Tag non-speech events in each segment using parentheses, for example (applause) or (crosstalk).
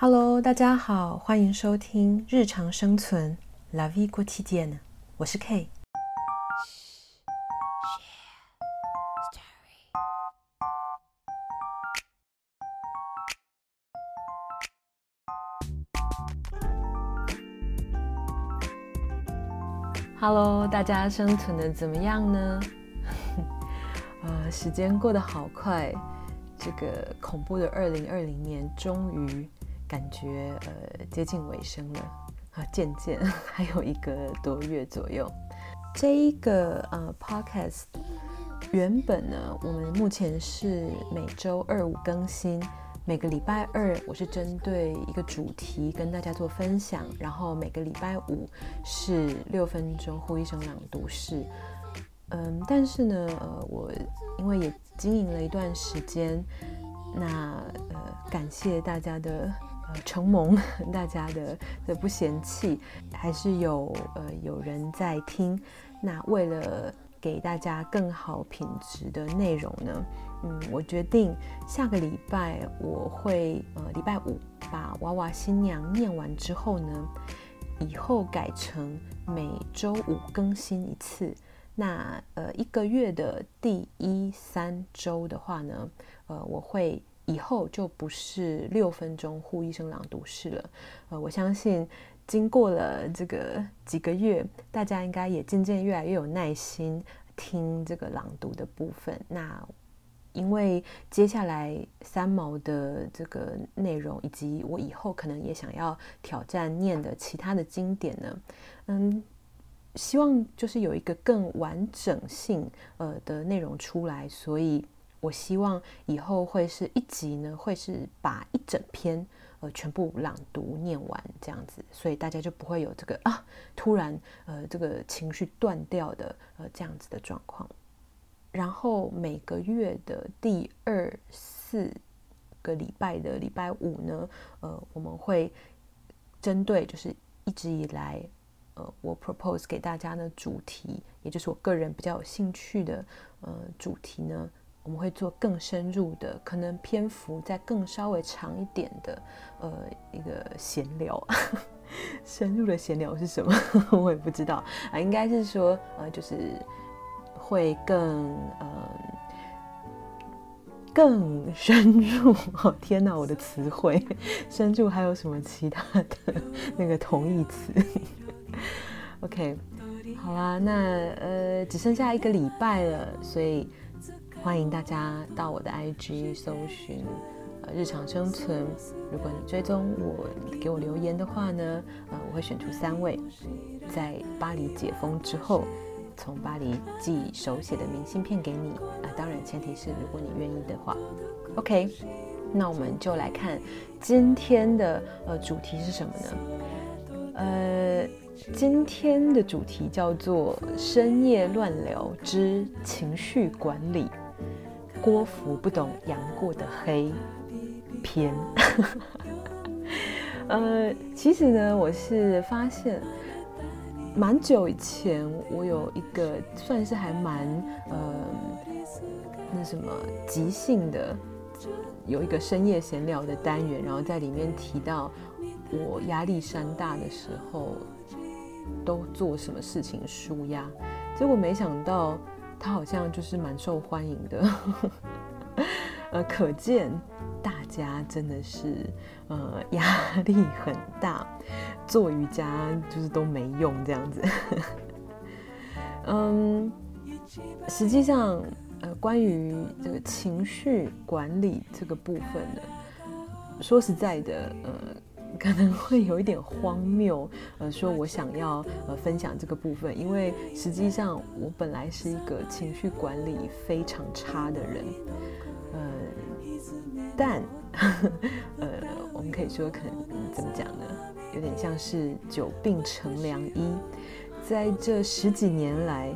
Hello，大家好，欢迎收听日常生存 La Vie Quotidienne，我是 K。Hello，大家生存的怎么样呢？(laughs) 呃，时间过得好快，这个恐怖的二零二零年终于。感觉呃接近尾声了啊，渐渐 (laughs) 还有一个多月左右。这一个呃 podcast 原本呢，我们目前是每周二五更新，每个礼拜二我是针对一个主题跟大家做分享，然后每个礼拜五是六分钟呼一声朗读室。嗯，但是呢，呃，我因为也经营了一段时间，那呃感谢大家的。呃，承蒙 (laughs) 大家的的不嫌弃，还是有呃有人在听。那为了给大家更好品质的内容呢，嗯，我决定下个礼拜我会呃礼拜五把娃娃新娘念完之后呢，以后改成每周五更新一次。那呃一个月的第一三周的话呢，呃我会。以后就不是六分钟护一生朗读室了，呃，我相信经过了这个几个月，大家应该也渐渐越来越有耐心听这个朗读的部分。那因为接下来三毛的这个内容，以及我以后可能也想要挑战念的其他的经典呢，嗯，希望就是有一个更完整性呃的内容出来，所以。我希望以后会是一集呢，会是把一整篇呃全部朗读念完这样子，所以大家就不会有这个啊突然呃这个情绪断掉的呃这样子的状况。然后每个月的第二四个礼拜的礼拜五呢，呃我们会针对就是一直以来呃我 propose 给大家的主题，也就是我个人比较有兴趣的呃主题呢。我们会做更深入的，可能篇幅再更稍微长一点的，呃，一个闲聊。(laughs) 深入的闲聊是什么？(laughs) 我也不知道啊，应该是说，呃，就是会更，呃，更深入。哦，天哪，我的词汇，深入还有什么其他的那个同义词？OK，好啦，那呃，只剩下一个礼拜了，所以。欢迎大家到我的 IG 搜寻，呃，日常生存。如果你追踪我，给我留言的话呢，呃，我会选出三位，在巴黎解封之后，从巴黎寄手写的明信片给你。啊、当然前提是如果你愿意的话。OK，那我们就来看今天的呃主题是什么呢？呃。今天的主题叫做《深夜乱聊之情绪管理》，郭芙不懂杨过的黑篇。(laughs) 呃，其实呢，我是发现蛮久以前，我有一个算是还蛮呃那什么即兴的，有一个深夜闲聊的单元，然后在里面提到我压力山大的时候。都做什么事情舒压？结果没想到他好像就是蛮受欢迎的，(laughs) 呃，可见大家真的是呃压力很大，做瑜伽就是都没用这样子。(laughs) 嗯，实际上呃关于这个情绪管理这个部分呢，说实在的，呃。可能会有一点荒谬，呃，说我想要呃分享这个部分，因为实际上我本来是一个情绪管理非常差的人，呃，但呃，我们可以说可能怎么讲呢？有点像是久病成良医，在这十几年来，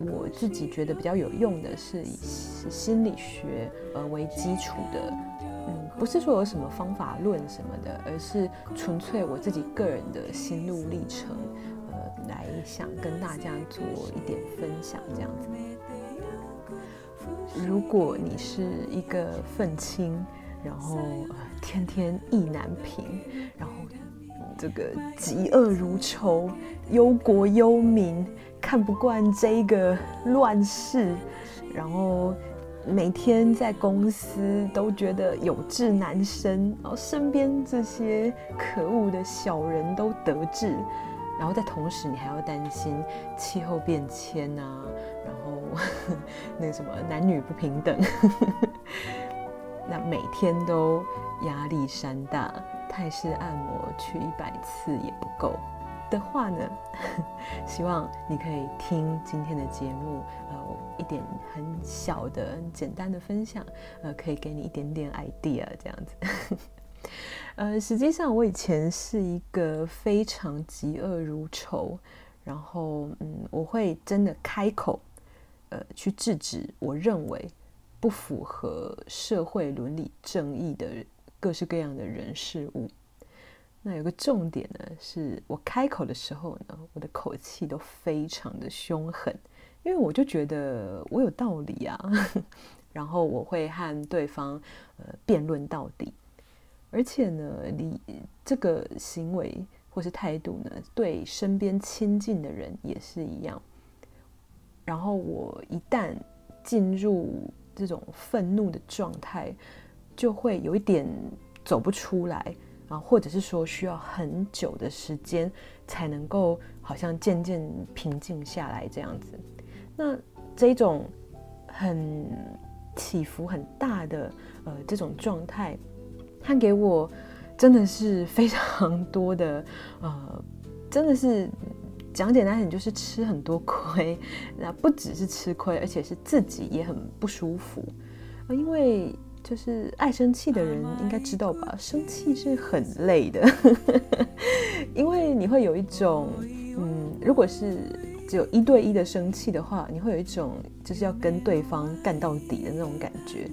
呃，我自己觉得比较有用的是以心理学呃为基础的。不是说有什么方法论什么的，而是纯粹我自己个人的心路历程，呃，来想跟大家做一点分享这样子。如果你是一个愤青，然后，天天意难平，然后这个嫉恶如仇，忧国忧民，看不惯这个乱世，然后每天在公司都觉得有志难伸，然后身边这些可恶的小人都得志，然后在同时你还要担心气候变迁啊，然后 (laughs) 那什么男女不平等。(laughs) 那每天都压力山大，泰式按摩去一百次也不够的话呢，(laughs) 希望你可以听今天的节目，呃，一点很小的、简单的分享，呃，可以给你一点点 idea 这样子。(laughs) 呃，实际上我以前是一个非常嫉恶如仇，然后嗯，我会真的开口，呃，去制止我认为。不符合社会伦理正义的各式各样的人事物。那有个重点呢，是我开口的时候呢，我的口气都非常的凶狠，因为我就觉得我有道理啊。(laughs) 然后我会和对方呃辩论到底，而且呢，你这个行为或是态度呢，对身边亲近的人也是一样。然后我一旦进入这种愤怒的状态，就会有一点走不出来啊，或者是说需要很久的时间才能够好像渐渐平静下来这样子。那这种很起伏很大的呃这种状态，它给我真的是非常多的呃，真的是。讲简单点，就是吃很多亏，那不只是吃亏，而且是自己也很不舒服。因为就是爱生气的人应该知道吧，生气是很累的，(laughs) 因为你会有一种，嗯，如果是只有一对一的生气的话，你会有一种就是要跟对方干到底的那种感觉。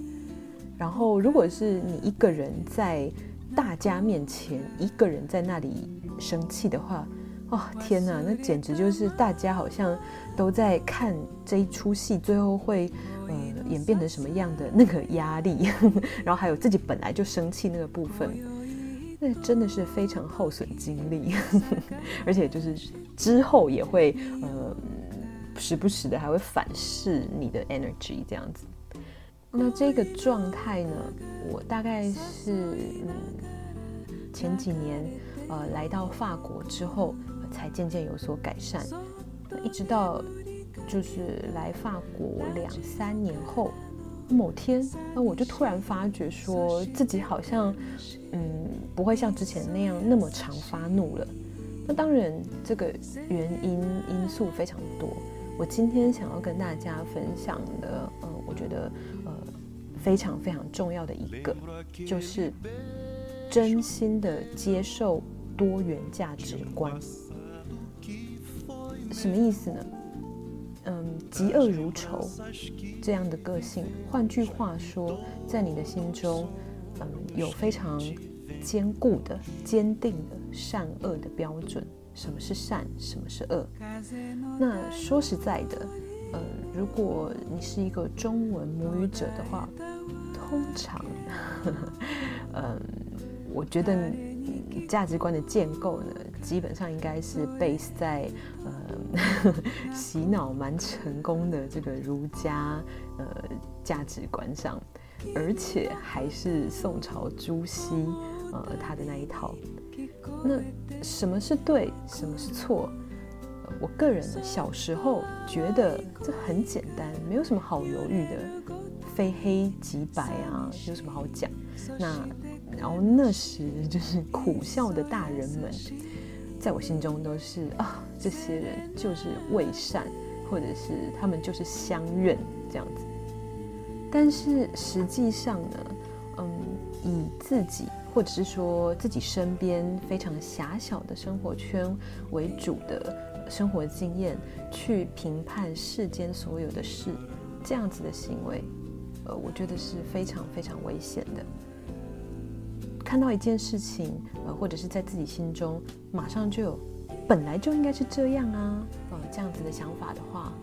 然后，如果是你一个人在大家面前，一个人在那里生气的话，哦天哪，那简直就是大家好像都在看这一出戏，最后会呃演变成什么样的那个压力，(laughs) 然后还有自己本来就生气那个部分，那真的是非常耗损精力，(laughs) 而且就是之后也会呃时不时的还会反噬你的 energy 这样子。那这个状态呢，我大概是嗯前几年呃来到法国之后。才渐渐有所改善，一直到就是来法国两三年后，某天，那我就突然发觉说自己好像，嗯，不会像之前那样那么常发怒了。那当然，这个原因因素非常多。我今天想要跟大家分享的，呃，我觉得呃非常非常重要的一个，就是真心的接受多元价值观。什么意思呢？嗯，嫉恶如仇这样的个性，换句话说，在你的心中，嗯，有非常坚固的、坚定的善恶的标准。什么是善？什么是恶？那说实在的，嗯，如果你是一个中文母语者的话，通常，呵 (laughs) 呵嗯，我觉得你价值观的建构呢，基本上应该是 base 在呃 (laughs) 洗脑蛮成功的这个儒家呃价值观上，而且还是宋朝朱熹呃他的那一套。那什么是对，什么是错？我个人小时候觉得这很简单，没有什么好犹豫的，非黑即白啊，有什么好讲？那然后那时就是苦笑的大人们。在我心中都是啊，这些人就是伪善，或者是他们就是相怨这样子。但是实际上呢，嗯，以自己或者是说自己身边非常狭小的生活圈为主的生活经验去评判世间所有的事，这样子的行为，呃，我觉得是非常非常危险的。看到一件事情，呃，或者是在自己心中，马上就有，本来就应该是这样啊，呃，这样子的想法的话，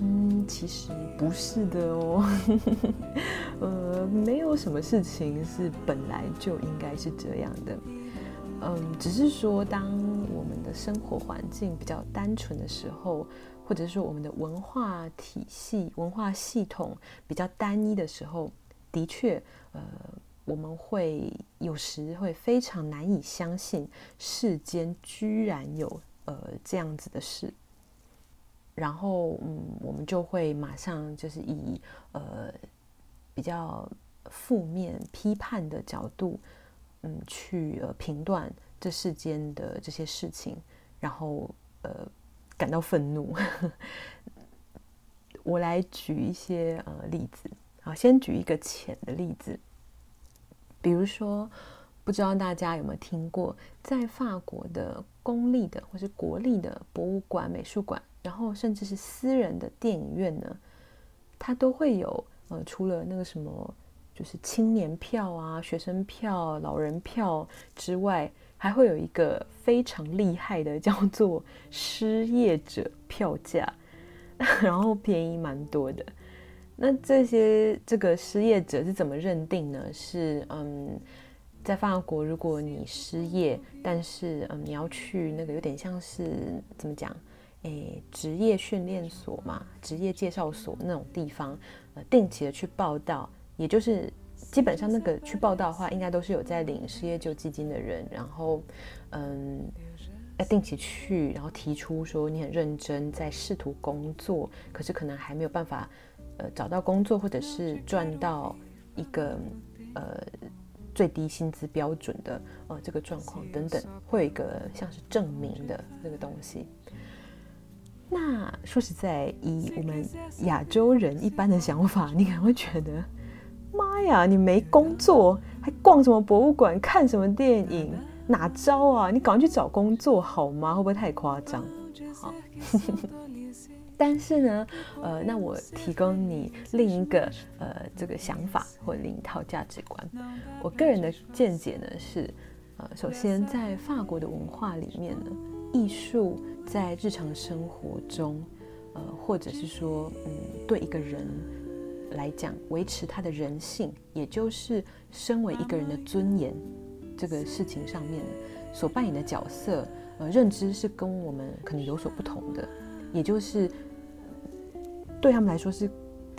嗯，其实不是的哦，(laughs) 呃，没有什么事情是本来就应该是这样的。嗯，只是说，当我们的生活环境比较单纯的时候，或者说我们的文化体系、文化系统比较单一的时候，的确，呃，我们会有时会非常难以相信世间居然有呃这样子的事，然后，嗯，我们就会马上就是以呃比较负面批判的角度。嗯，去呃评断这世间的这些事情，然后呃感到愤怒。(laughs) 我来举一些呃例子，好，先举一个浅的例子，比如说，不知道大家有没有听过，在法国的公立的或是国立的博物馆、美术馆，然后甚至是私人的电影院呢，它都会有呃，除了那个什么。就是青年票啊、学生票、老人票之外，还会有一个非常厉害的，叫做失业者票价，(laughs) 然后便宜蛮多的。那这些这个失业者是怎么认定呢？是嗯，在法国，如果你失业，但是嗯，你要去那个有点像是怎么讲？诶，职业训练所嘛，职业介绍所那种地方，呃，定期的去报道。也就是基本上那个去报道的话，应该都是有在领失业救济金的人，然后嗯，要定期去，然后提出说你很认真在试图工作，可是可能还没有办法呃找到工作，或者是赚到一个呃最低薪资标准的呃这个状况等等，会有一个像是证明的那个东西。那说实在，以我们亚洲人一般的想法，你可能会觉得。妈呀！你没工作，还逛什么博物馆，看什么电影，哪招啊？你赶快去找工作好吗？会不会太夸张？好，但是呢，呃，那我提供你另一个呃这个想法或另一套价值观。我个人的见解呢是，呃，首先在法国的文化里面呢，艺术在日常生活中，呃，或者是说，嗯，对一个人。来讲，维持他的人性，也就是身为一个人的尊严，这个事情上面所扮演的角色，呃，认知是跟我们可能有所不同的，也就是对他们来说是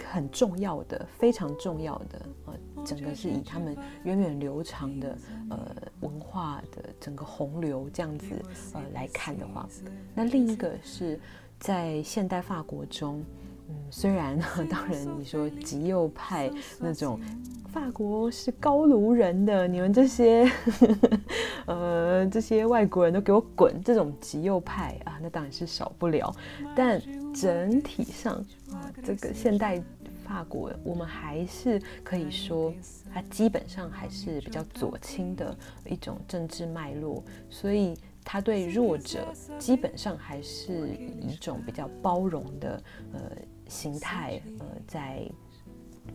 很重要的，非常重要的。呃，整个是以他们源远流长的呃文化的整个洪流这样子呃来看的话，那另一个是在现代法国中。嗯，虽然呢当然你说极右派那种，法国是高卢人的，你们这些呃这些外国人都给我滚，这种极右派啊，那当然是少不了。但整体上啊，这个现代法国，我们还是可以说，它基本上还是比较左倾的一种政治脉络，所以。他对弱者基本上还是以一种比较包容的呃形态呃在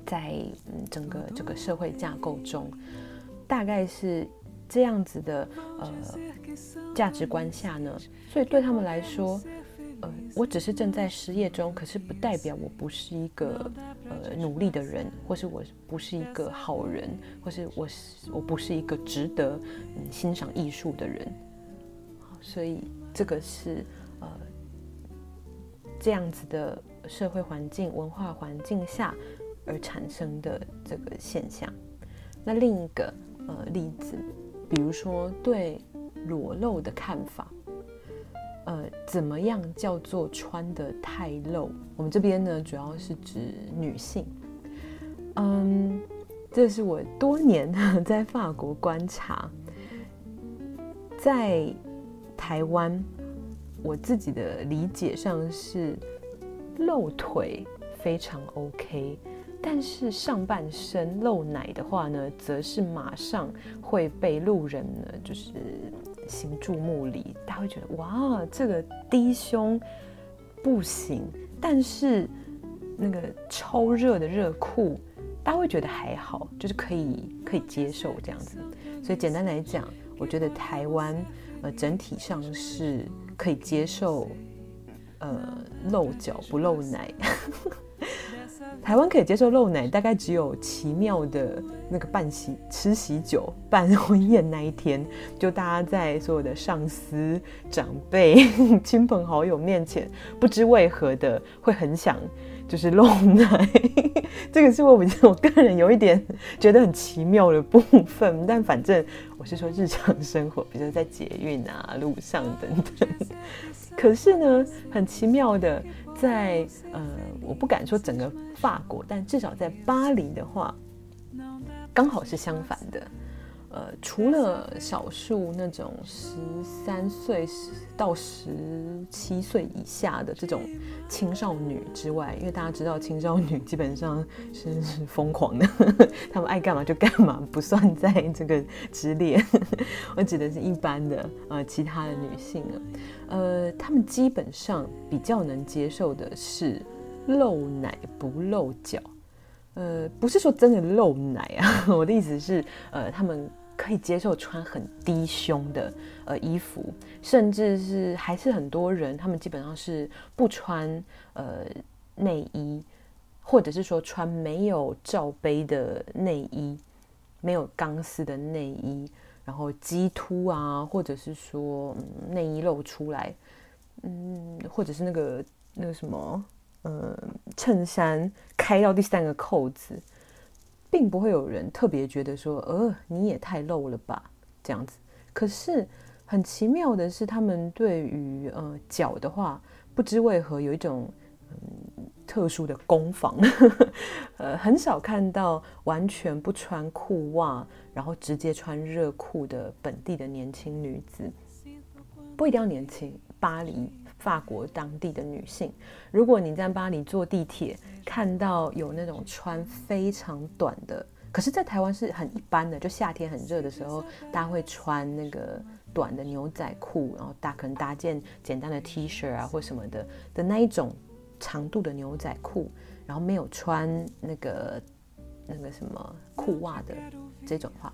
在整个这个社会架构中，大概是这样子的呃价值观下呢，所以对他们来说，呃我只是正在失业中，可是不代表我不是一个呃努力的人，或是我不是一个好人，或是我是我不是一个值得嗯欣赏艺术的人。所以这个是呃这样子的社会环境、文化环境下而产生的这个现象。那另一个呃例子，比如说对裸露的看法，呃，怎么样叫做穿得太露？我们这边呢，主要是指女性。嗯，这是我多年在法国观察，在。台湾，我自己的理解上是露腿非常 OK，但是上半身露奶的话呢，则是马上会被路人呢就是行注目礼，大家会觉得哇，这个低胸不行，但是那个超热的热裤，大家会觉得还好，就是可以可以接受这样子。所以简单来讲，我觉得台湾。呃，整体上是可以接受呃露脚不露奶。台湾可以接受露奶，大概只有奇妙的那个办喜吃喜酒办婚宴那一天，就大家在所有的上司、长辈、(laughs) 亲朋好友面前，不知为何的会很想就是露奶。(laughs) 这个是我我个人有一点觉得很奇妙的部分，但反正我是说日常生活，比如说在捷运啊、路上等等。可是呢，很奇妙的。在呃，我不敢说整个法国，但至少在巴黎的话，刚好是相反的。呃，除了少数那种十三岁到十七岁以下的这种青少女之外，因为大家知道青少女基本上是疯狂的，(laughs) 他们爱干嘛就干嘛，不算在这个之列。(laughs) 我指的是一般的呃其他的女性啊，呃，他们基本上比较能接受的是露奶不露脚。呃，不是说真的露奶啊，(laughs) 我的意思是呃他们。可以接受穿很低胸的呃衣服，甚至是还是很多人，他们基本上是不穿呃内衣，或者是说穿没有罩杯的内衣，没有钢丝的内衣，然后鸡凸啊，或者是说、内衣露出来，嗯，或者是那个那个什么呃衬衫开到第三个扣子。并不会有人特别觉得说，呃，你也太露了吧，这样子。可是很奇妙的是，他们对于呃脚的话，不知为何有一种嗯特殊的攻防，(laughs) 呃，很少看到完全不穿裤袜，然后直接穿热裤的本地的年轻女子，不一定要年轻，巴黎。法国当地的女性，如果你在巴黎坐地铁，看到有那种穿非常短的，可是，在台湾是很一般的，就夏天很热的时候，大家会穿那个短的牛仔裤，然后大可能搭件简单的 T 恤啊或什么的的那一种长度的牛仔裤，然后没有穿那个那个什么裤袜的这种话，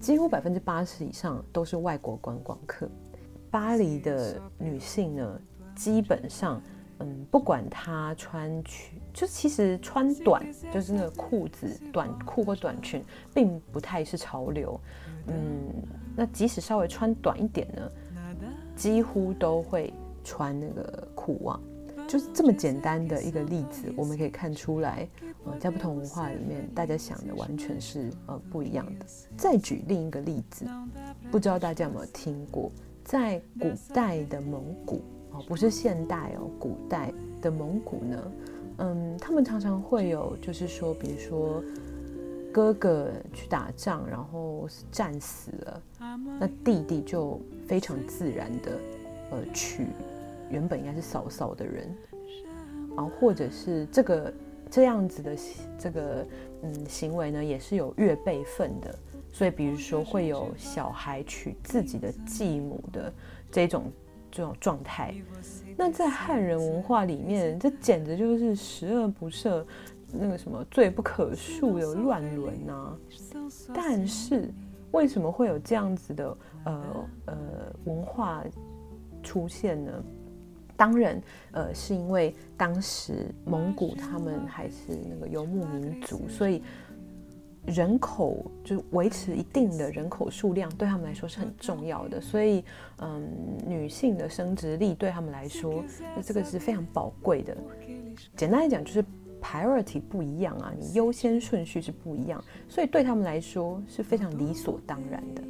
几乎百分之八十以上都是外国观光客。巴黎的女性呢，基本上，嗯，不管他穿裙，就其实穿短，就是那个裤子、短裤或短裙，并不太是潮流。嗯，那即使稍微穿短一点呢，几乎都会穿那个裤袜。就是这么简单的一个例子，我们可以看出来，呃，在不同文化里面，大家想的完全是呃不一样的。再举另一个例子，不知道大家有没有听过，在古代的蒙古。哦，不是现代哦，古代的蒙古呢，嗯，他们常常会有，就是说，比如说哥哥去打仗，然后战死了，那弟弟就非常自然的，呃，娶原本应该是嫂嫂的人，然后或者是这个这样子的这个嗯行为呢，也是有越辈分的，所以比如说会有小孩娶自己的继母的这种。这种状态，那在汉人文化里面，这简直就是十恶不赦，那个什么罪不可恕的乱伦啊！但是为什么会有这样子的呃呃文化出现呢？当然，呃，是因为当时蒙古他们还是那个游牧民族，所以。人口就维持一定的人口数量，对他们来说是很重要的。所以，嗯，女性的生殖力对他们来说，那这个是非常宝贵的。简单来讲，就是 priority 不一样啊，你优先顺序是不一样，所以对他们来说是非常理所当然的。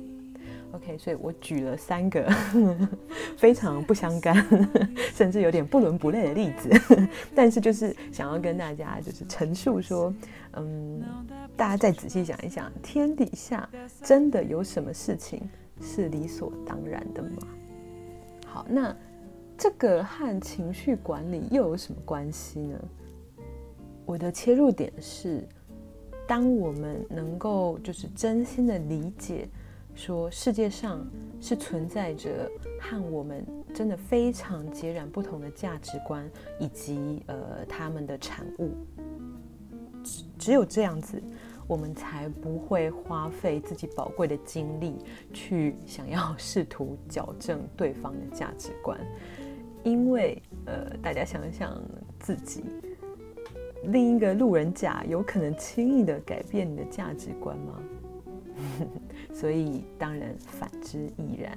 OK，所以我举了三个非常不相干，(laughs) 甚至有点不伦不类的例子，(laughs) 但是就是想要跟大家就是陈述说，嗯，大家再仔细想一想，天底下真的有什么事情是理所当然的吗？好，那这个和情绪管理又有什么关系呢？我的切入点是，当我们能够就是真心的理解。说世界上是存在着和我们真的非常截然不同的价值观，以及呃他们的产物。只只有这样子，我们才不会花费自己宝贵的精力去想要试图矫正对方的价值观，因为呃，大家想想自己，另一个路人甲有可能轻易的改变你的价值观吗？(laughs) 所以当然反之亦然。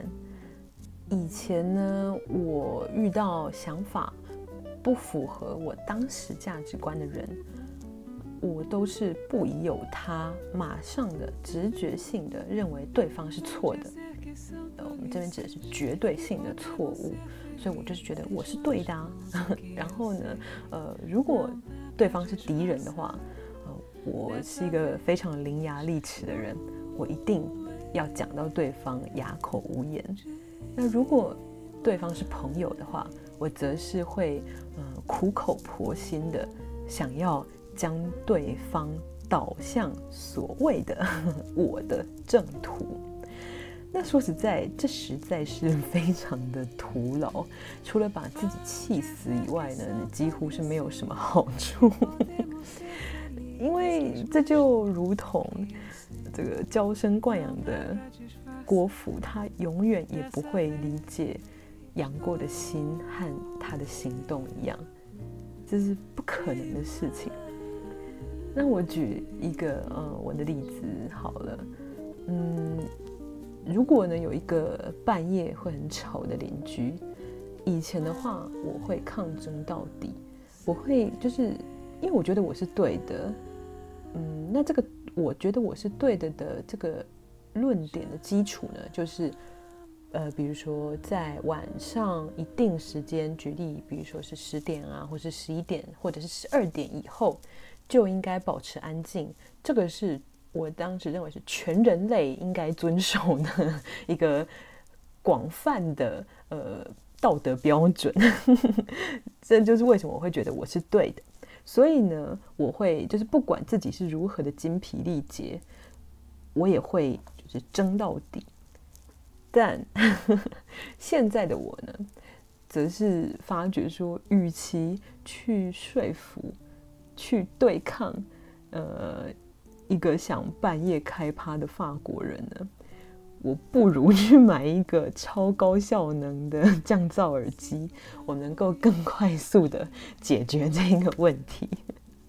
以前呢，我遇到想法不符合我当时价值观的人，我都是不疑有他，马上的直觉性的认为对方是错的。呃，我们这边指的是绝对性的错误，所以我就是觉得我是对的。(laughs) 然后呢，呃，如果对方是敌人的话，呃，我是一个非常伶牙俐齿的人，我一定要讲到对方哑口无言。那如果对方是朋友的话，我则是会呃苦口婆心的想要将对方导向所谓的 (laughs) 我的正途。那说实在，这实在是 (laughs) 非常的徒劳，除了把自己气死以外呢，几乎是没有什么好处。因为这就如同这个娇生惯养的郭芙，他永远也不会理解杨过的心和他的行动一样，这是不可能的事情。那我举一个呃我的例子好了，嗯。如果呢，有一个半夜会很吵的邻居，以前的话我会抗争到底，我会就是因为我觉得我是对的，嗯，那这个我觉得我是对的的这个论点的基础呢，就是呃，比如说在晚上一定时间，举例，比如说是十点啊，或是十一点，或者是十二点以后，就应该保持安静，这个是。我当时认为是全人类应该遵守的 (laughs) 一个广泛的呃道德标准，(laughs) 这就是为什么我会觉得我是对的。所以呢，我会就是不管自己是如何的精疲力竭，我也会就是争到底。但 (laughs) 现在的我呢，则是发觉说，与其去说服、去对抗，呃。一个想半夜开趴的法国人呢，我不如去买一个超高效能的降噪耳机，(laughs) 我能够更快速的解决这个问题。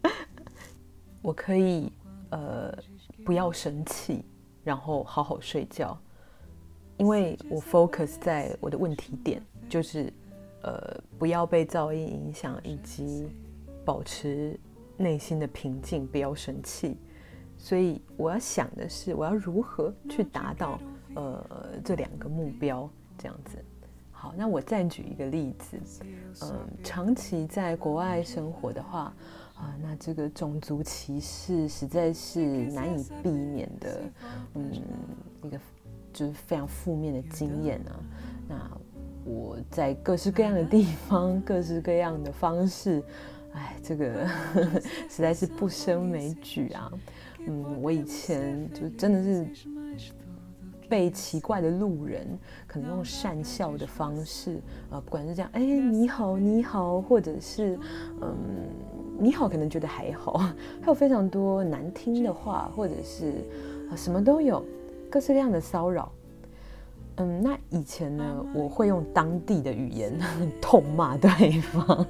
(laughs) 我可以呃不要生气，然后好好睡觉，因为我 focus 在我的问题点，就是呃不要被噪音影响，以及保持内心的平静，不要生气。所以我要想的是，我要如何去达到呃这两个目标，这样子。好，那我再举一个例子，嗯、长期在国外生活的话，啊、那这个种族歧视实在是难以避免的，嗯，一个就是非常负面的经验啊。那我在各式各样的地方，各式各样的方式，哎，这个 (laughs) 实在是不胜枚举啊。嗯，我以前就真的是被奇怪的路人可能用善笑的方式，呃，不管是这样，哎，你好，你好，或者是嗯，你好，可能觉得还好，(laughs) 还有非常多难听的话，或者是什么都有，各式各样的骚扰。嗯，那以前呢，我会用当地的语言痛骂对方，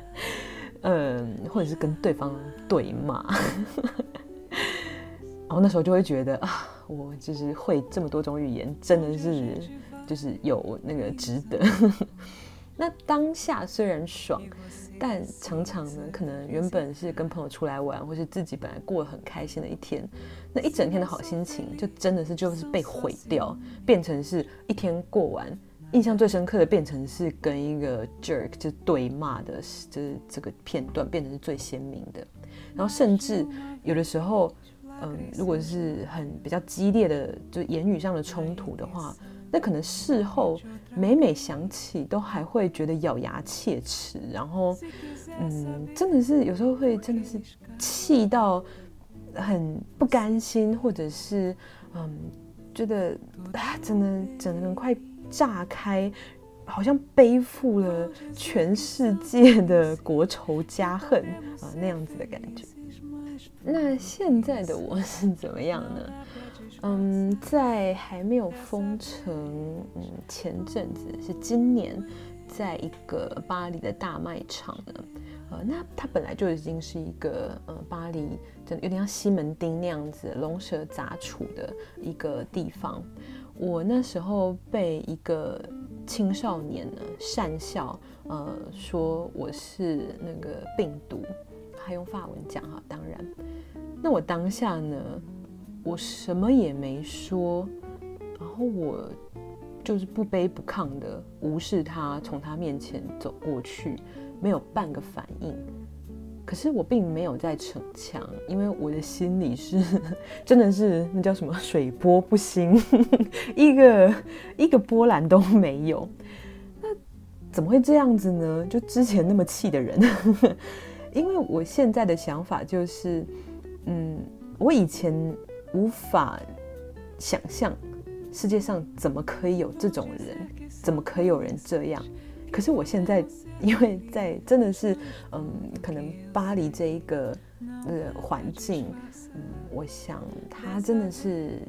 (laughs) 嗯，或者是跟对方对骂。然 (laughs) 后那时候就会觉得啊，我就是会这么多种语言，真的是就是有那个值得。(laughs) 那当下虽然爽，但常常呢，可能原本是跟朋友出来玩，或是自己本来过得很开心的一天，那一整天的好心情就真的是就是被毁掉，变成是一天过完，印象最深刻的变成是跟一个 jerk 就对骂的，就是这个片段变成是最鲜明的。然后甚至有的时候。嗯，如果是很比较激烈的，就言语上的冲突的话，那可能事后每每想起，都还会觉得咬牙切齿。然后，嗯，真的是有时候会真的是气到很不甘心，或者是嗯，觉得啊，真的整个人快炸开，好像背负了全世界的国仇家恨啊那样子的感觉。那现在的我是怎么样呢？嗯，在还没有封城，嗯，前阵子是今年在一个巴黎的大卖场呢，呃，那它本来就已经是一个呃巴黎真的有点像西门町那样子龙蛇杂处的一个地方。我那时候被一个青少年呢讪笑，呃，说我是那个病毒，还用法文讲哈，当然，那我当下呢，我什么也没说，然后我。就是不卑不亢的无视他，从他面前走过去，没有半个反应。可是我并没有在逞强，因为我的心里是真的是那叫什么水波不兴，(laughs) 一个一个波澜都没有。那怎么会这样子呢？就之前那么气的人，因为我现在的想法就是，嗯，我以前无法想象。世界上怎么可以有这种人？怎么可以有人这样？可是我现在，因为在真的是，嗯，可能巴黎这一个呃环境，嗯，我想它真的是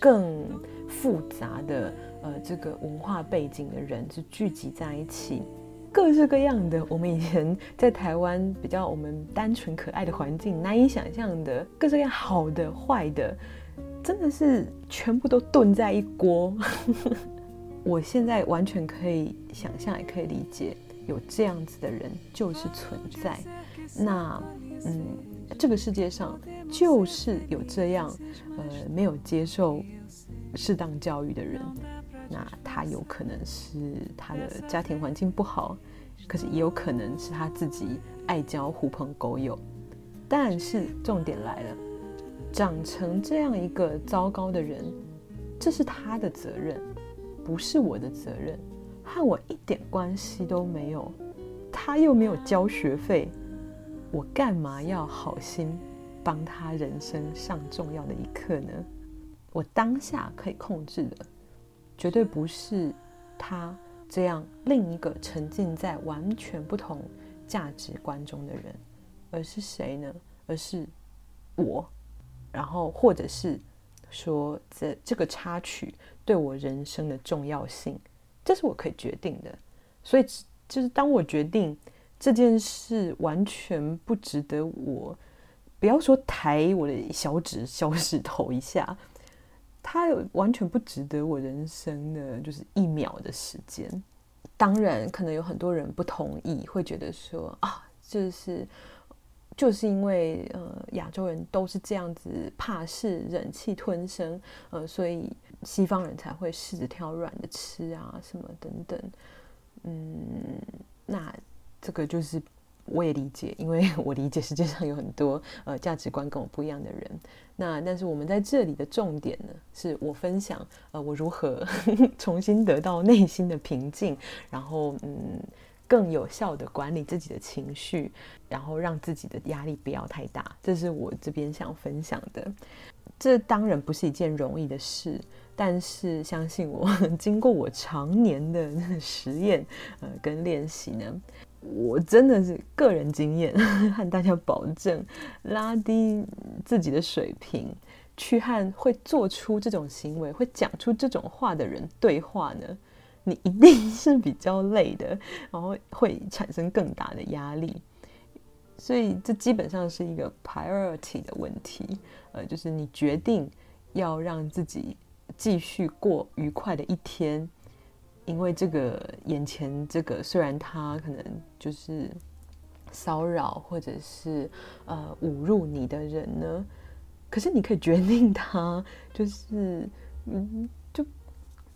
更复杂的呃这个文化背景的人是聚集在一起，各式各样的。我们以前在台湾比较我们单纯可爱的环境难以想象的，各式各样好的坏的。真的是全部都炖在一锅，(laughs) 我现在完全可以想象，也可以理解，有这样子的人就是存在。那，嗯，这个世界上就是有这样，呃，没有接受适当教育的人。那他有可能是他的家庭环境不好，可是也有可能是他自己爱交狐朋狗友。但是重点来了。长成这样一个糟糕的人，这是他的责任，不是我的责任，和我一点关系都没有。他又没有交学费，我干嘛要好心帮他人生上重要的一课呢？我当下可以控制的，绝对不是他这样另一个沉浸在完全不同价值观中的人，而是谁呢？而是我。然后，或者是说，这这个插曲对我人生的重要性，这是我可以决定的。所以，就是当我决定这件事完全不值得我，不要说抬我的小指小指头一下，它有完全不值得我人生的就是一秒的时间。当然，可能有很多人不同意，会觉得说啊，就是。就是因为呃亚洲人都是这样子怕事、忍气吞声，呃，所以西方人才会试着挑软的吃啊，什么等等。嗯，那这个就是我也理解，因为 (laughs) 我理解世界上有很多呃价值观跟我不一样的人。那但是我们在这里的重点呢，是我分享呃我如何 (laughs) 重新得到内心的平静，然后嗯。更有效地管理自己的情绪，然后让自己的压力不要太大，这是我这边想分享的。这当然不是一件容易的事，但是相信我，(laughs) 经过我常年的实验呃跟练习呢，我真的是个人经验 (laughs) 和大家保证，拉低自己的水平，去和会做出这种行为、会讲出这种话的人对话呢。你一定是比较累的，然后会产生更大的压力，所以这基本上是一个 priority 的问题。呃，就是你决定要让自己继续过愉快的一天，因为这个眼前这个虽然他可能就是骚扰或者是呃侮辱你的人呢，可是你可以决定他就是嗯就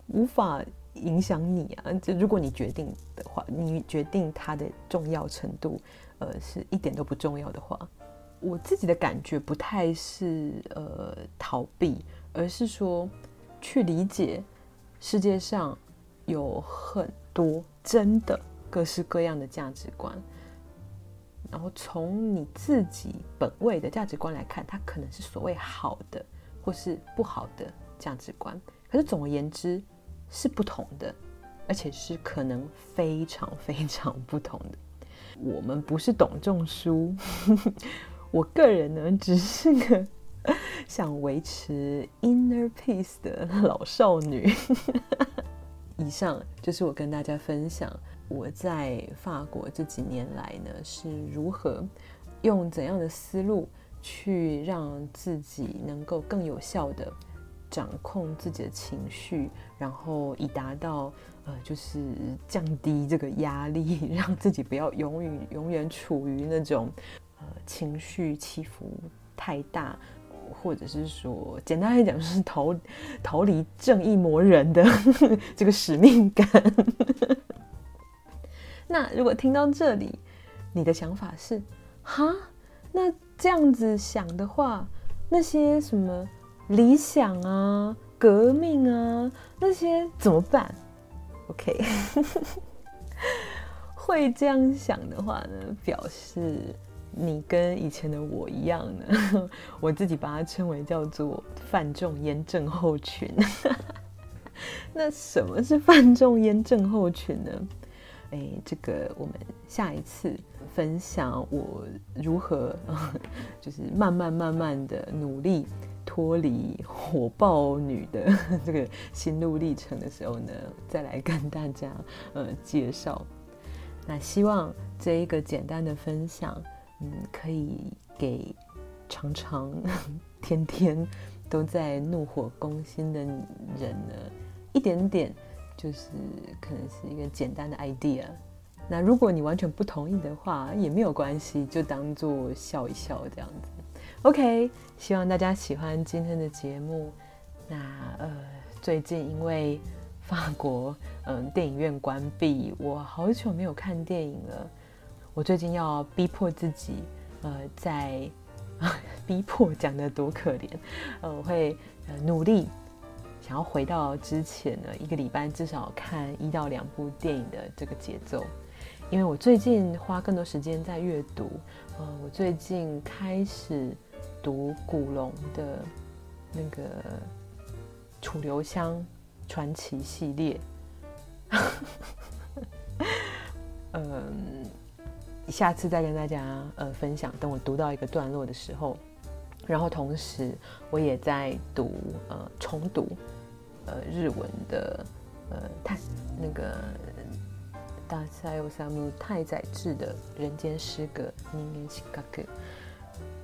无法。影响你啊！就如果你决定的话，你决定它的重要程度，呃，是一点都不重要的话，我自己的感觉不太是呃逃避，而是说去理解世界上有很多真的各式各样的价值观，然后从你自己本位的价值观来看，它可能是所谓好的或是不好的价值观。可是总而言之。是不同的，而且是可能非常非常不同的。我们不是董仲舒，(laughs) 我个人呢，只是个 (laughs) 想维持 inner peace 的老少女。以上就是我跟大家分享我在法国这几年来呢是如何用怎样的思路去让自己能够更有效的掌控自己的情绪，然后以达到呃就是降低这个压力，(laughs) 让自己不要永远永远处于那种呃情绪起伏太大。或者是说，简单来讲，就是逃逃离正义魔人的 (laughs) 这个使命感。(laughs) 那如果听到这里，你的想法是哈？那这样子想的话，那些什么理想啊、革命啊，那些怎么办？OK，(laughs) 会这样想的话呢，表示。你跟以前的我一样呢，(laughs) 我自己把它称为叫做范仲淹症候群。(laughs) 那什么是范仲淹症候群呢？哎，这个我们下一次分享我如何，(laughs) 就是慢慢慢慢的努力脱离火爆女的这个心路历程的时候呢，再来跟大家呃介绍。那希望这一个简单的分享。嗯，可以给常常 (laughs) 天天都在怒火攻心的人呢一点点，就是可能是一个简单的 idea。那如果你完全不同意的话，也没有关系，就当做笑一笑这样子。OK，希望大家喜欢今天的节目。那呃，最近因为法国嗯电影院关闭，我好久没有看电影了。我最近要逼迫自己，呃，在 (laughs) 逼迫讲得多可怜，呃，我会努力想要回到之前呢，一个礼拜至少看一到两部电影的这个节奏，因为我最近花更多时间在阅读，呃，我最近开始读古龙的那个《楚留香传奇》系列，(laughs) 嗯。下次再跟大家呃分享，等我读到一个段落的时候，然后同时我也在读呃重读呃日文的呃太那个大塞欧萨姆太宰治的人间诗歌人间失格，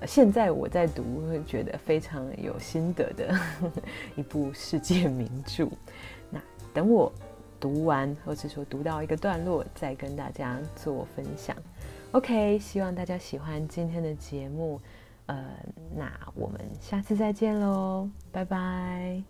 现在我在读会觉得非常有心得的一部世界名著。那等我读完或者说读到一个段落，再跟大家做分享。OK，希望大家喜欢今天的节目，呃，那我们下次再见喽，拜拜。